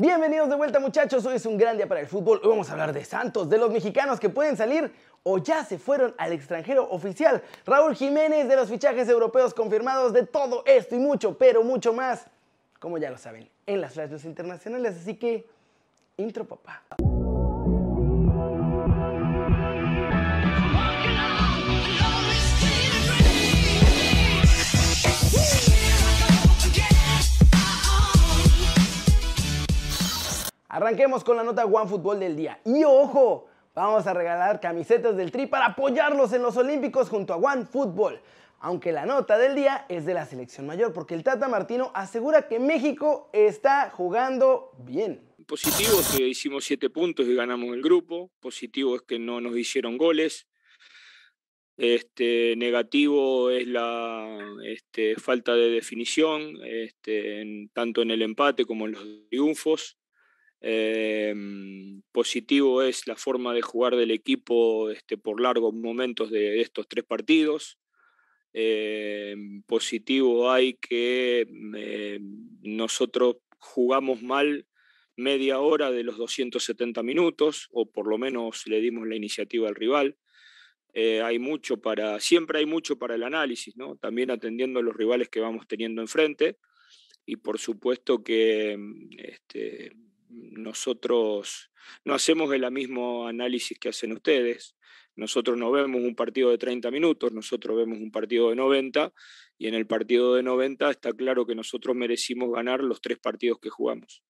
Bienvenidos de vuelta muchachos, hoy es un gran día para el fútbol. Hoy vamos a hablar de Santos, de los mexicanos que pueden salir o ya se fueron al extranjero oficial. Raúl Jiménez de los fichajes europeos confirmados, de todo esto y mucho, pero mucho más, como ya lo saben, en las flashes internacionales. Así que, intro papá. Arranquemos con la nota One Fútbol del día. Y ojo, vamos a regalar camisetas del Tri para apoyarlos en los Olímpicos junto a One Fútbol. Aunque la nota del día es de la selección mayor, porque el Tata Martino asegura que México está jugando bien. Positivo es que hicimos siete puntos y ganamos el grupo. Positivo es que no nos hicieron goles. Este, negativo es la este, falta de definición, este, tanto en el empate como en los triunfos. Em, positivo es la forma de jugar del equipo este, por largos momentos de, estos tres partidos. Em, positivo hay que em, nosotros jugamos mal media hora de los 270 minutos, o por lo menos le dimos la iniciativa al rival. Eh, hay mucho para, siempre hay mucho para el análisis, ¿no? También atendiendo a los rivales que vamos teniendo enfrente. Y por supuesto que este, nosotros no hacemos el mismo análisis que hacen ustedes. Nosotros no vemos un partido de 30 minutos, nosotros vemos un partido de 90 y en el partido de 90 está claro que nosotros merecimos ganar los tres partidos que jugamos.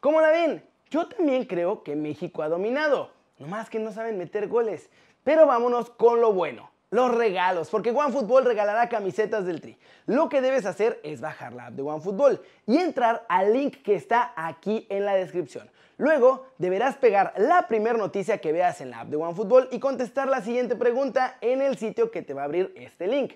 ¿Cómo la ven? Yo también creo que México ha dominado, nomás que no saben meter goles. Pero vámonos con lo bueno los regalos, porque OneFootball regalará camisetas del Tri. Lo que debes hacer es bajar la app de OneFootball y entrar al link que está aquí en la descripción. Luego deberás pegar la primera noticia que veas en la app de OneFootball y contestar la siguiente pregunta en el sitio que te va a abrir este link.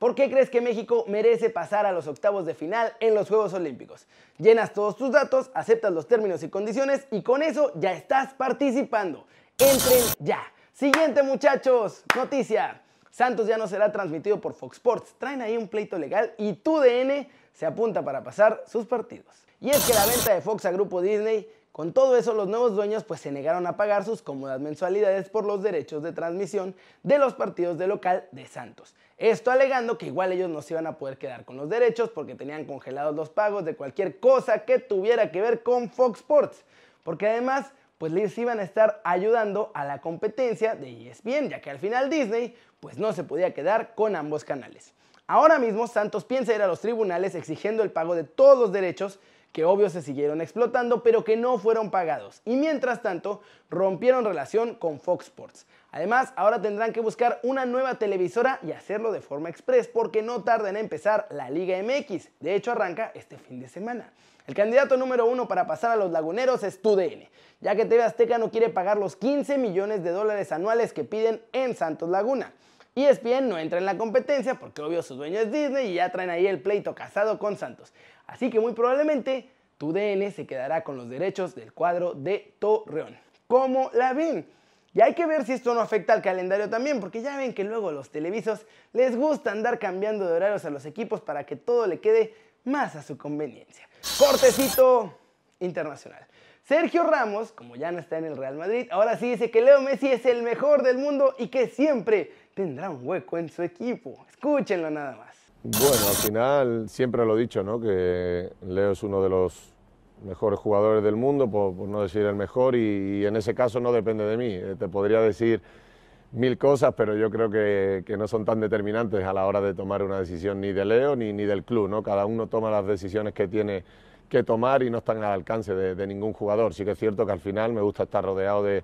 ¿Por qué crees que México merece pasar a los octavos de final en los Juegos Olímpicos? Llenas todos tus datos, aceptas los términos y condiciones y con eso ya estás participando. Entren ya. Siguiente muchachos, noticia. Santos ya no será transmitido por Fox Sports. Traen ahí un pleito legal y tu DN se apunta para pasar sus partidos. Y es que la venta de Fox a Grupo Disney, con todo eso los nuevos dueños pues se negaron a pagar sus cómodas mensualidades por los derechos de transmisión de los partidos de local de Santos. Esto alegando que igual ellos no se iban a poder quedar con los derechos porque tenían congelados los pagos de cualquier cosa que tuviera que ver con Fox Sports. Porque además pues les iban a estar ayudando a la competencia de ESPN, ya que al final Disney pues no se podía quedar con ambos canales. Ahora mismo Santos piensa ir a los tribunales exigiendo el pago de todos los derechos que obvio se siguieron explotando, pero que no fueron pagados. Y mientras tanto, rompieron relación con Fox Sports. Además, ahora tendrán que buscar una nueva televisora y hacerlo de forma express porque no tarda en empezar la Liga MX. De hecho, arranca este fin de semana. El candidato número uno para pasar a los laguneros es TUDN, ya que TV Azteca no quiere pagar los 15 millones de dólares anuales que piden en Santos Laguna. Y ESPN no entra en la competencia porque obvio su dueño es Disney y ya traen ahí el pleito casado con Santos. Así que muy probablemente TUDN se quedará con los derechos del cuadro de Torreón. ¿Cómo la ven? Y hay que ver si esto no afecta al calendario también, porque ya ven que luego los televisos les gusta andar cambiando de horarios a los equipos para que todo le quede más a su conveniencia. Cortecito internacional. Sergio Ramos, como ya no está en el Real Madrid, ahora sí dice que Leo Messi es el mejor del mundo y que siempre tendrá un hueco en su equipo. Escúchenlo nada más. Bueno, al final siempre lo he dicho, ¿no? Que Leo es uno de los mejores jugadores del mundo, por, no decir el mejor, y, en ese caso no depende de mí. Eh, te podría decir mil cosas, pero yo creo que, no son tan determinantes a la hora de tomar una decisión ni de Leo ni, ni del club. ¿no? Cada uno toma las decisiones que tiene que tomar y no están al alcance de, ningún jugador. Sí que es cierto que al final me gusta estar rodeado de,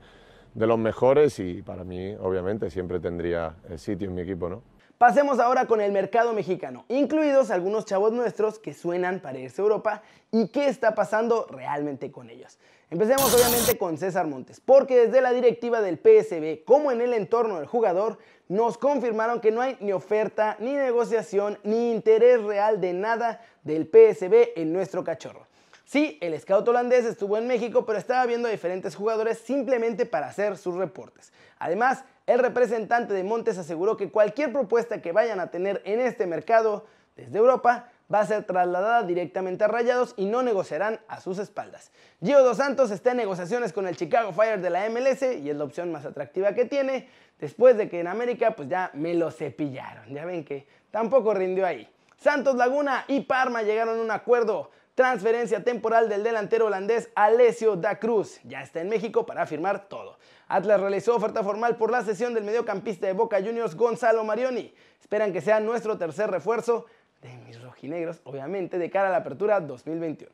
de los mejores y para mí, obviamente, siempre tendría sitio en mi equipo. ¿no? Pasemos ahora con el mercado mexicano, incluidos algunos chavos nuestros que suenan para irse a Europa y qué está pasando realmente con ellos. Empecemos obviamente con César Montes, porque desde la directiva del PSB como en el entorno del jugador nos confirmaron que no hay ni oferta, ni negociación, ni interés real de nada del PSB en nuestro cachorro. Sí, el scout holandés estuvo en México, pero estaba viendo a diferentes jugadores simplemente para hacer sus reportes. Además, el representante de Montes aseguró que cualquier propuesta que vayan a tener en este mercado desde Europa va a ser trasladada directamente a Rayados y no negociarán a sus espaldas. Gio Dos Santos está en negociaciones con el Chicago Fire de la MLS y es la opción más atractiva que tiene, después de que en América pues ya me lo cepillaron. Ya ven que tampoco rindió ahí. Santos Laguna y Parma llegaron a un acuerdo. Transferencia temporal del delantero holandés Alessio da Cruz. Ya está en México para firmar todo. Atlas realizó oferta formal por la sesión del mediocampista de Boca Juniors Gonzalo Marioni. Esperan que sea nuestro tercer refuerzo de mis rojinegros, obviamente, de cara a la apertura 2021.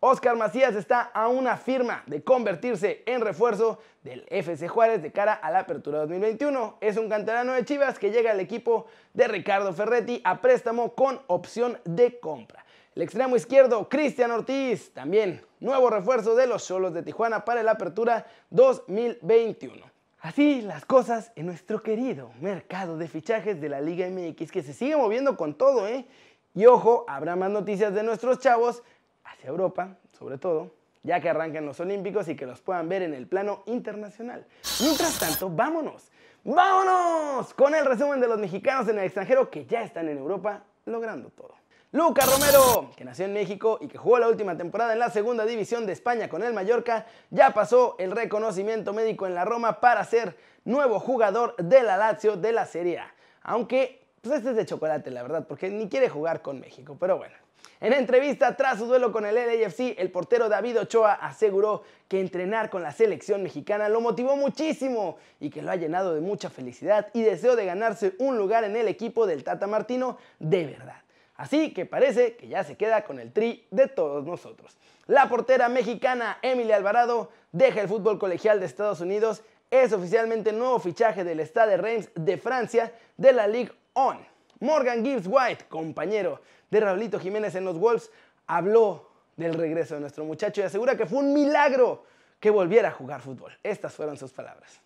Oscar Macías está a una firma de convertirse en refuerzo del FC Juárez de cara a la apertura 2021. Es un canterano de Chivas que llega al equipo de Ricardo Ferretti a préstamo con opción de compra. El extremo izquierdo, Cristian Ortiz, también nuevo refuerzo de los Solos de Tijuana para la apertura 2021. Así las cosas en nuestro querido mercado de fichajes de la Liga MX que se sigue moviendo con todo, ¿eh? Y ojo, habrá más noticias de nuestros chavos hacia Europa, sobre todo, ya que arrancan los Olímpicos y que los puedan ver en el plano internacional. Mientras tanto, vámonos, vámonos con el resumen de los mexicanos en el extranjero que ya están en Europa logrando todo. Lucas Romero, que nació en México y que jugó la última temporada en la segunda división de España con el Mallorca, ya pasó el reconocimiento médico en la Roma para ser nuevo jugador de la Lazio de la Serie A. Aunque, pues este es de chocolate, la verdad, porque ni quiere jugar con México, pero bueno. En entrevista tras su duelo con el LAFC, el portero David Ochoa aseguró que entrenar con la selección mexicana lo motivó muchísimo y que lo ha llenado de mucha felicidad y deseo de ganarse un lugar en el equipo del Tata Martino de verdad. Así que parece que ya se queda con el tri de todos nosotros. La portera mexicana Emily Alvarado deja el fútbol colegial de Estados Unidos. Es oficialmente nuevo fichaje del Stade Reims de Francia de la Ligue 1. Morgan Gibbs White, compañero de Raulito Jiménez en los Wolves, habló del regreso de nuestro muchacho y asegura que fue un milagro que volviera a jugar fútbol. Estas fueron sus palabras.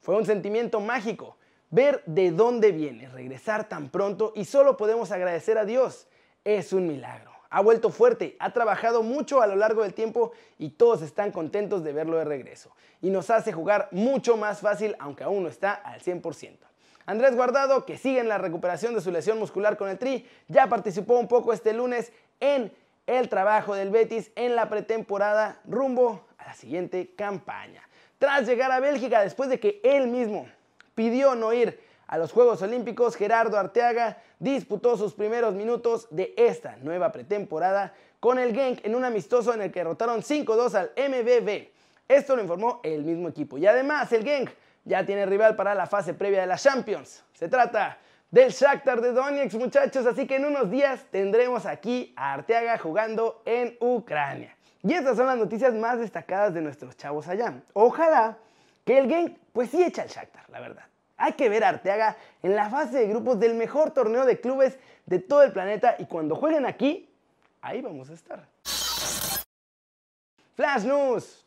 Fue un sentimiento mágico ver de dónde viene, regresar tan pronto y solo podemos agradecer a Dios. Es un milagro. Ha vuelto fuerte, ha trabajado mucho a lo largo del tiempo y todos están contentos de verlo de regreso. Y nos hace jugar mucho más fácil aunque aún no está al 100%. Andrés Guardado, que sigue en la recuperación de su lesión muscular con el Tri, ya participó un poco este lunes en el trabajo del Betis en la pretemporada rumbo a la siguiente campaña. Tras llegar a Bélgica después de que él mismo pidió no ir a los Juegos Olímpicos, Gerardo Arteaga disputó sus primeros minutos de esta nueva pretemporada con el Genk en un amistoso en el que derrotaron 5-2 al MBB. Esto lo informó el mismo equipo. Y además el Genk ya tiene rival para la fase previa de la Champions. Se trata del Shakhtar de Donetsk, muchachos, así que en unos días tendremos aquí a Arteaga jugando en Ucrania. Y estas son las noticias más destacadas de nuestros chavos allá. Ojalá que el Genk pues sí echa al Shakhtar, la verdad. Hay que ver a Arteaga en la fase de grupos del mejor torneo de clubes de todo el planeta y cuando jueguen aquí, ahí vamos a estar. Flash News.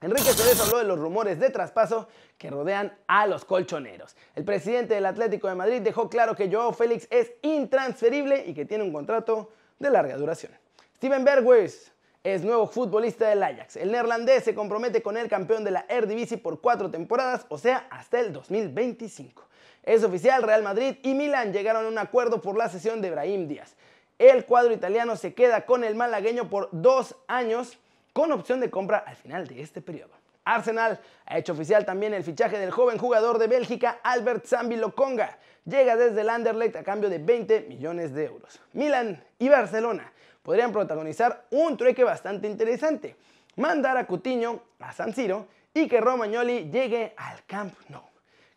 Enrique Cerezo habló de los rumores de traspaso que rodean a los colchoneros. El presidente del Atlético de Madrid dejó claro que Joao Félix es intransferible y que tiene un contrato de larga duración. Steven Berghuis es nuevo futbolista del Ajax. El neerlandés se compromete con el campeón de la Eredivisie por cuatro temporadas, o sea, hasta el 2025. Es oficial, Real Madrid y Milan llegaron a un acuerdo por la cesión de Brahim Díaz. El cuadro italiano se queda con el malagueño por dos años con opción de compra al final de este periodo. Arsenal ha hecho oficial también el fichaje del joven jugador de Bélgica Albert Zambi Lokonga. Llega desde el Anderlecht a cambio de 20 millones de euros. Milan y Barcelona podrían protagonizar un trueque bastante interesante. Mandar a Cutiño a San Siro y que Romagnoli llegue al Camp Nou.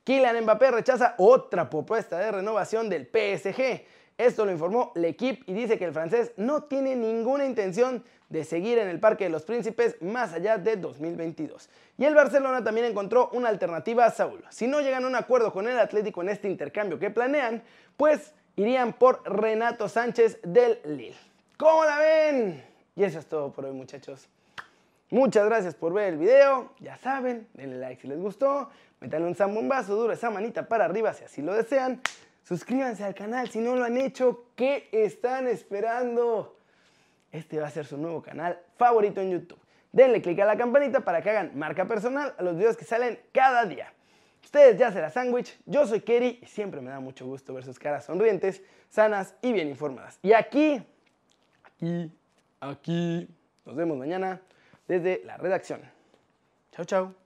Kylian Mbappé rechaza otra propuesta de renovación del PSG. Esto lo informó L'Equipe y dice que el francés no tiene ninguna intención de seguir en el Parque de los Príncipes más allá de 2022. Y el Barcelona también encontró una alternativa a Saúl. Si no llegan a un acuerdo con el Atlético en este intercambio que planean, pues irían por Renato Sánchez del Lille. ¿Cómo la ven? Y eso es todo por hoy, muchachos. Muchas gracias por ver el video. Ya saben, denle like si les gustó. Métanle un zambombazo duro esa manita para arriba si así lo desean. Suscríbanse al canal si no lo han hecho. ¿Qué están esperando? Este va a ser su nuevo canal favorito en YouTube. Denle click a la campanita para que hagan marca personal a los videos que salen cada día. Ustedes ya se la sándwich, yo soy Kerry y siempre me da mucho gusto ver sus caras sonrientes, sanas y bien informadas. Y aquí y aquí. Nos vemos mañana desde la redacción. Chao, chao.